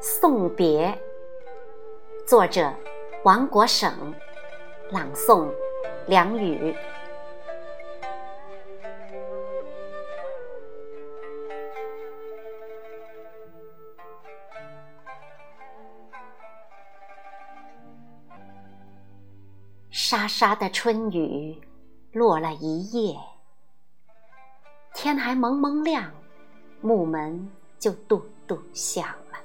送别，作者王国省，朗诵梁雨。沙沙的春雨落了一夜，天还蒙蒙亮，木门就嘟嘟响了。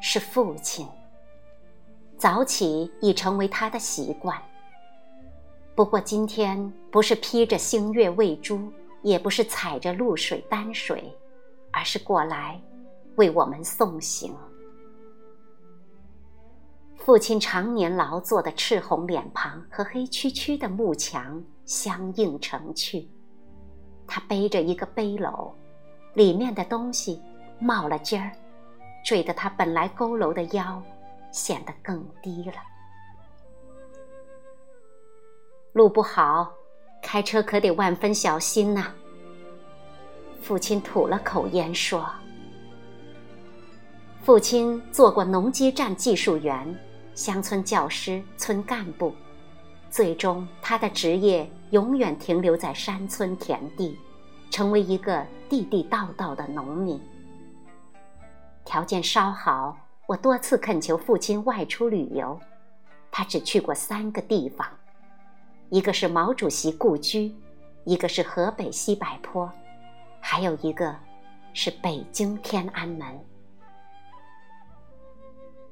是父亲。早起已成为他的习惯。不过今天不是披着星月喂猪，也不是踩着露水担水，而是过来为我们送行。父亲常年劳作的赤红脸庞和黑黢黢的木墙相映成趣。他背着一个背篓，里面的东西冒了尖儿，坠得他本来佝偻的腰显得更低了。路不好，开车可得万分小心呐。父亲吐了口烟说：“父亲做过农机站技术员。”乡村教师、村干部，最终他的职业永远停留在山村田地，成为一个地地道道的农民。条件稍好，我多次恳求父亲外出旅游，他只去过三个地方，一个是毛主席故居，一个是河北西柏坡，还有一个是北京天安门。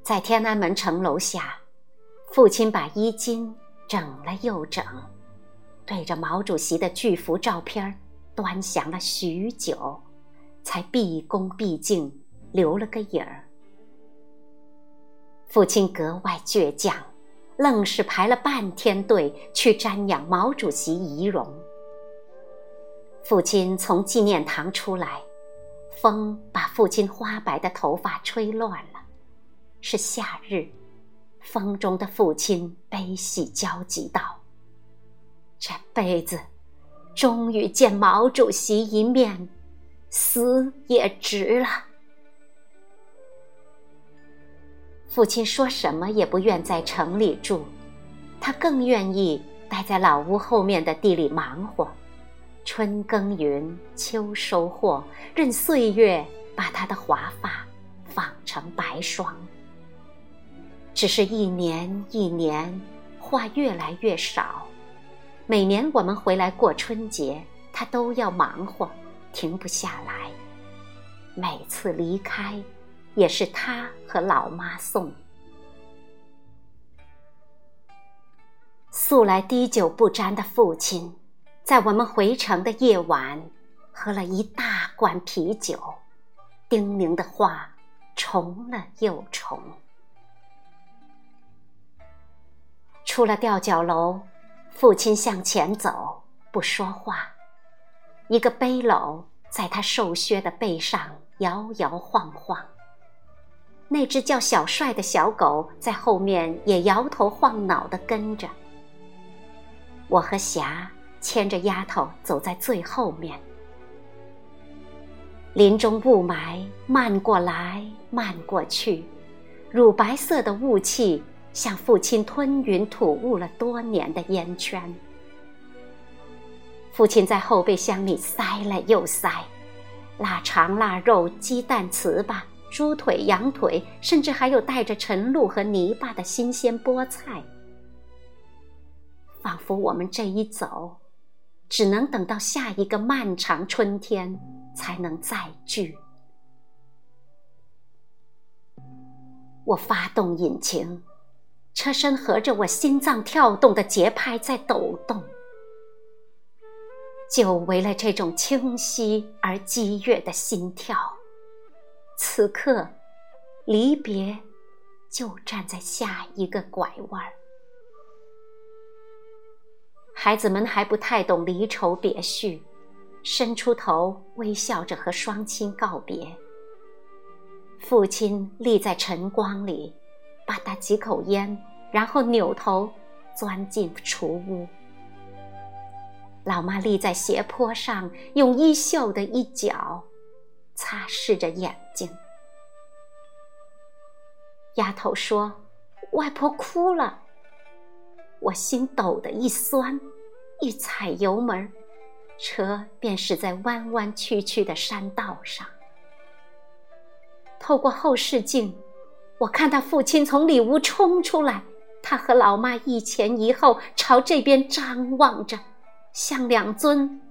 在天安门城楼下，父亲把衣襟整了又整，对着毛主席的巨幅照片端详了许久，才毕恭毕敬留了个影儿。父亲格外倔强，愣是排了半天队去瞻仰毛主席遗容。父亲从纪念堂出来，风把父亲花白的头发吹乱了。是夏日，风中的父亲悲喜交集道：“这辈子，终于见毛主席一面，死也值了。”父亲说什么也不愿在城里住，他更愿意待在老屋后面的地里忙活，春耕耘，秋收获，任岁月把他的华发纺成白霜。只是一年一年，话越来越少。每年我们回来过春节，他都要忙活，停不下来。每次离开，也是他和老妈送。素来滴酒不沾的父亲，在我们回城的夜晚，喝了一大罐啤酒，叮咛的话重了又重。出了吊脚楼，父亲向前走，不说话。一个背篓在他瘦削的背上摇摇晃晃。那只叫小帅的小狗在后面也摇头晃脑的跟着。我和霞牵着丫头走在最后面。林中雾霾漫过来，漫过去，乳白色的雾气。向父亲吞云吐雾了多年的烟圈，父亲在后备箱里塞了又塞，腊肠、腊肉、鸡蛋、糍粑、猪腿、羊腿，甚至还有带着晨露和泥巴的新鲜菠菜，仿佛我们这一走，只能等到下一个漫长春天才能再聚。我发动引擎。车身合着我心脏跳动的节拍在抖动，久违了这种清晰而激越的心跳。此刻，离别就站在下一个拐弯儿。孩子们还不太懂离愁别绪，伸出头微笑着和双亲告别。父亲立在晨光里。吧嗒几口烟，然后扭头钻进厨屋。老妈立在斜坡上，用衣袖的一角擦拭着眼睛。丫头说：“外婆哭了。”我心抖的一酸，一踩油门，车便驶在弯弯曲曲的山道上。透过后视镜，我看到父亲从里屋冲出来，他和老妈一前一后朝这边张望着。像两尊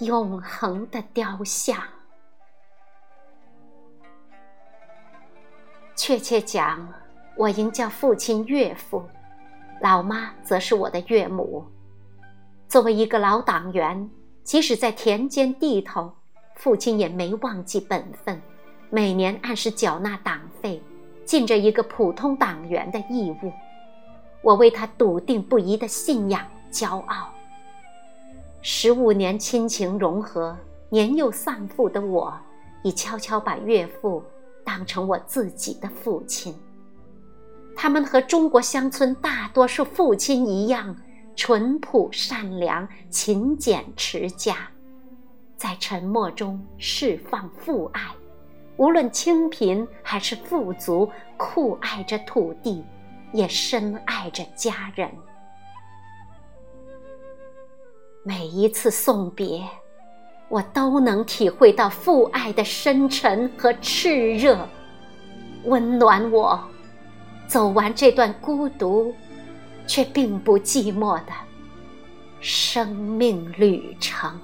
永恒的雕像。确切讲，我应叫父亲岳父，老妈则是我的岳母。作为一个老党员，即使在田间地头，父亲也没忘记本分，每年按时缴纳党费，尽着一个普通党员的义务。我为他笃定不移的信仰骄傲。十五年亲情融合，年幼丧父的我，已悄悄把岳父当成我自己的父亲。他们和中国乡村大多数父亲一样，淳朴善良、勤俭持家，在沉默中释放父爱，无论清贫还是富足，酷爱着土地，也深爱着家人。每一次送别，我都能体会到父爱的深沉和炽热，温暖我走完这段孤独却并不寂寞的生命旅程。